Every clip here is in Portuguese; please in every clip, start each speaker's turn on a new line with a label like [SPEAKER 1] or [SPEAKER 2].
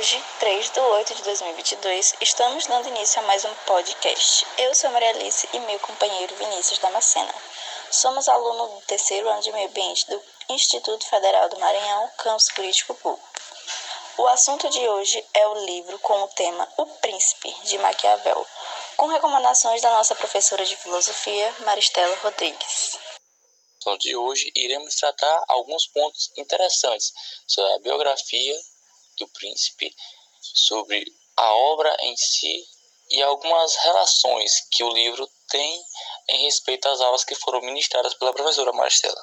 [SPEAKER 1] Hoje, 3 de 8 de 2022, estamos dando início a mais um podcast. Eu sou Maria Alice e meu companheiro Vinícius Damascena. Somos alunos do terceiro ano de meio ambiente do Instituto Federal do Maranhão, Campus Político Público. O assunto de hoje é o livro com o tema O Príncipe, de Maquiavel, com recomendações da nossa professora de filosofia, Maristela Rodrigues.
[SPEAKER 2] No de hoje, iremos tratar alguns pontos interessantes sobre a biografia do príncipe, sobre a obra em si e algumas relações que o livro tem em respeito às aulas que foram ministradas pela professora Marcela.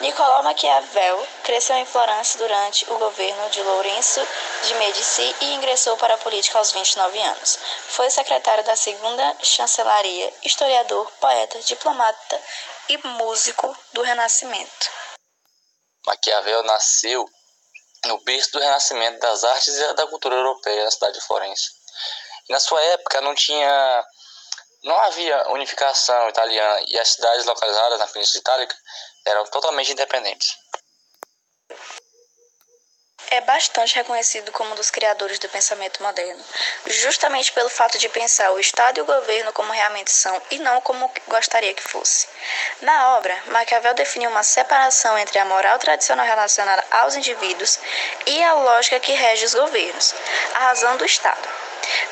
[SPEAKER 1] Nicolau Maquiavel cresceu em Florença durante o governo de Lourenço de Medici e ingressou para a política aos 29 anos. Foi secretário da segunda chancelaria, historiador, poeta, diplomata e músico do Renascimento.
[SPEAKER 2] Maquiavel nasceu no berço do renascimento das artes e da cultura europeia na cidade de Florença. na sua época não tinha não havia unificação italiana e as cidades localizadas na Península Itálica eram totalmente independentes.
[SPEAKER 1] É bastante reconhecido como um dos criadores do pensamento moderno, justamente pelo fato de pensar o Estado e o governo como realmente são e não como gostaria que fosse. Na obra, Maquiavel definiu uma separação entre a moral tradicional relacionada aos indivíduos e a lógica que rege os governos, a razão do Estado.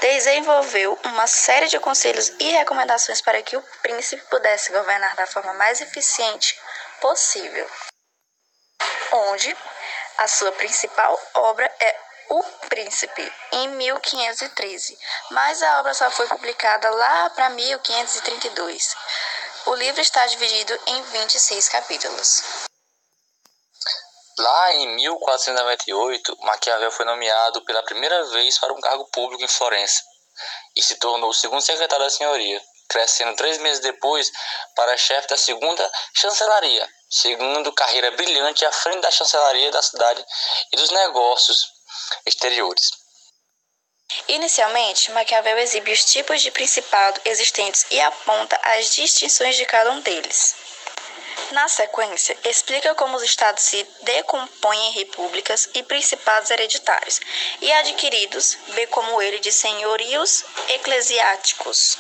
[SPEAKER 1] Desenvolveu uma série de conselhos e recomendações para que o príncipe pudesse governar da forma mais eficiente possível. Onde a sua principal obra é O Príncipe, em 1513, mas a obra só foi publicada lá para 1532. O livro está dividido em 26 capítulos.
[SPEAKER 2] Lá em 1498, Maquiavel foi nomeado pela primeira vez para um cargo público em Florença e se tornou o segundo secretário da senhoria, crescendo três meses depois para chefe da segunda chancelaria, seguindo carreira brilhante à frente da chancelaria da cidade e dos negócios exteriores.
[SPEAKER 1] Inicialmente, Maquiavel exibe os tipos de principado existentes e aponta as distinções de cada um deles. Na sequência, explica como os estados se decompõem em repúblicas e principados hereditários e adquiridos, bem como ele de senhorios eclesiásticos.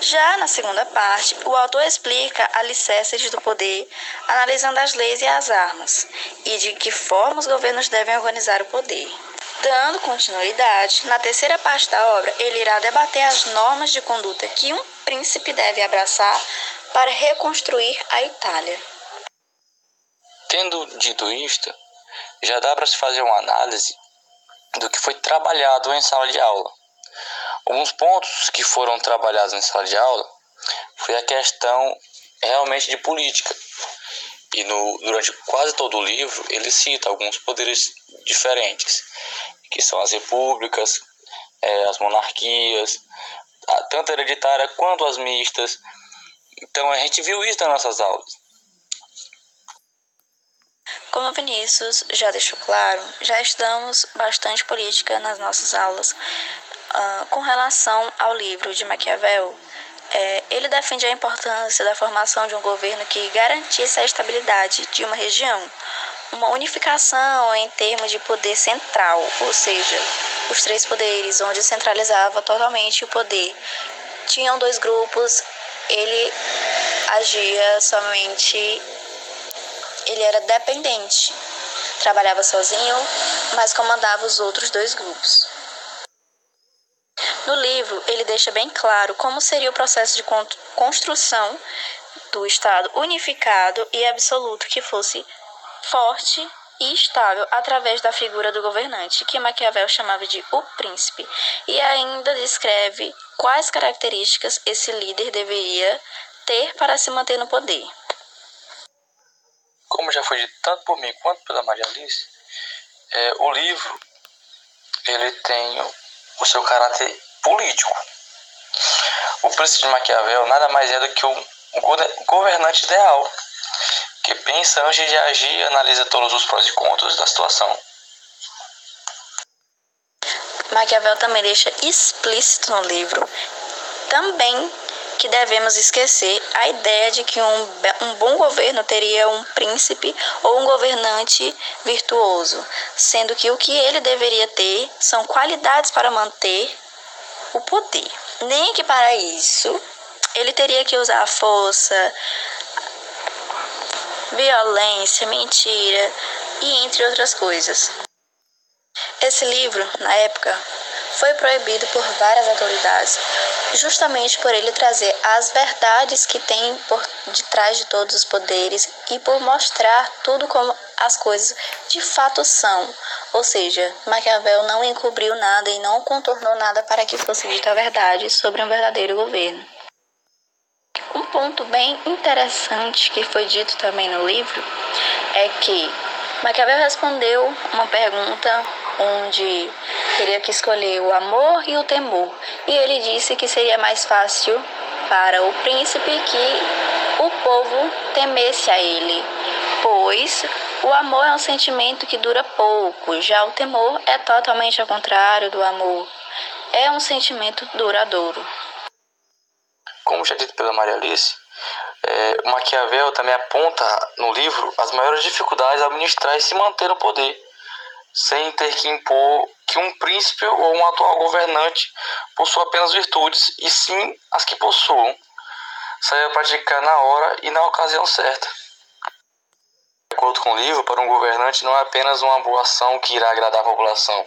[SPEAKER 1] Já na segunda parte, o autor explica alicerces do poder, analisando as leis e as armas, e de que forma os governos devem organizar o poder. Dando continuidade, na terceira parte da obra, ele irá debater as normas de conduta que um príncipe deve abraçar para reconstruir a Itália.
[SPEAKER 2] Tendo dito isto, já dá para se fazer uma análise do que foi trabalhado em sala de aula. Alguns pontos que foram trabalhados em sala de aula foi a questão realmente de política. E no, durante quase todo o livro ele cita alguns poderes diferentes, que são as repúblicas, é, as monarquias, tanto a hereditária quanto as mistas. Então a gente viu isso nas nossas aulas.
[SPEAKER 1] Como Vinícius já deixou claro, já estudamos bastante política nas nossas aulas, Uh, com relação ao livro de Maquiavel, é, ele defende a importância da formação de um governo que garantisse a estabilidade de uma região, uma unificação em termos de poder central, ou seja, os três poderes, onde centralizava totalmente o poder. Tinham dois grupos, ele agia somente, ele era dependente, trabalhava sozinho, mas comandava os outros dois grupos. No livro, ele deixa bem claro como seria o processo de construção do Estado unificado e absoluto que fosse forte e estável através da figura do governante, que Maquiavel chamava de o príncipe, e ainda descreve quais características esse líder deveria ter para se manter no poder.
[SPEAKER 2] Como já foi dito tanto por mim quanto pela Maria Alice, é, o livro ele tem o seu caráter político. O príncipe de Maquiavel nada mais é do que um governante ideal, que pensa antes de agir e analisa todos os prós e contras da situação.
[SPEAKER 1] Maquiavel também deixa explícito no livro também que devemos esquecer a ideia de que um, um bom governo teria um príncipe ou um governante virtuoso, sendo que o que ele deveria ter são qualidades para manter o poder. Nem que para isso ele teria que usar a força, violência, mentira e entre outras coisas. Esse livro, na época, foi proibido por várias autoridades, justamente por ele trazer as verdades que tem por detrás de todos os poderes e por mostrar tudo como as coisas de fato são. Ou seja, Maquiavel não encobriu nada e não contornou nada para que fosse dita a verdade sobre um verdadeiro governo. Um ponto bem interessante que foi dito também no livro é que Maquiavel respondeu uma pergunta onde teria que escolher o amor e o temor. E ele disse que seria mais fácil para o príncipe que o povo temesse a ele, pois o amor é um sentimento que dura pouco, já o temor é totalmente ao contrário do amor. É um sentimento duradouro.
[SPEAKER 2] Como já dito pela Maria Alice, é, Maquiavel também aponta no livro as maiores dificuldades a administrar e se manter no poder sem ter que impor que um príncipe ou um atual governante possua apenas virtudes, e sim as que possuam, saiba praticar na hora e na ocasião certa. De acordo com o livro, para um governante não é apenas uma boa ação que irá agradar a população,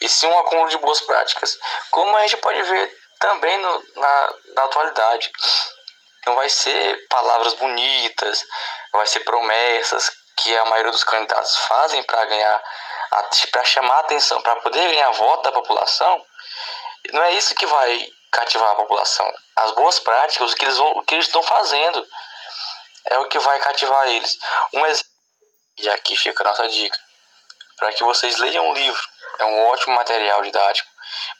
[SPEAKER 2] e sim um acúmulo de boas práticas, como a gente pode ver também no, na, na atualidade. Não vai ser palavras bonitas, vai ser promessas que a maioria dos candidatos fazem para ganhar para chamar a atenção, para poder ganhar voto da população, não é isso que vai cativar a população. As boas práticas, o que eles, vão, o que eles estão fazendo, é o que vai cativar eles. Um exemplo, e aqui fica a nossa dica, para que vocês leiam o livro. É um ótimo material didático.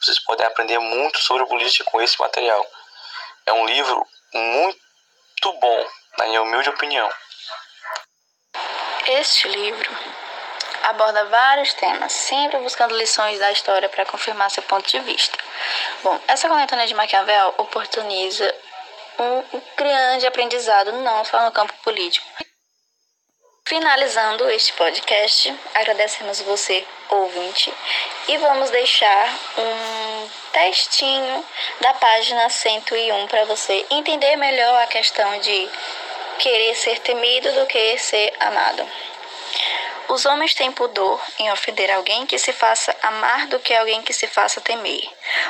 [SPEAKER 2] Vocês podem aprender muito sobre política com esse material. É um livro muito bom, na minha humilde opinião.
[SPEAKER 1] Este livro aborda vários temas, sempre buscando lições da história para confirmar seu ponto de vista. Bom, essa coletânea de Maquiavel oportuniza um grande aprendizado, não só no campo político. Finalizando este podcast, agradecemos você, ouvinte, e vamos deixar um textinho da página 101 para você entender melhor a questão de querer ser temido do que ser amado. Os homens têm pudor em ofender alguém que se faça amar do que alguém que se faça temer.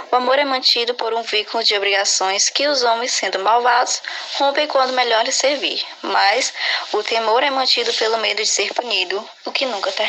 [SPEAKER 1] O amor é mantido por um vínculo de obrigações que os homens, sendo malvados, rompem quando melhor lhes servir. Mas o temor é mantido pelo medo de ser punido, o que nunca termina.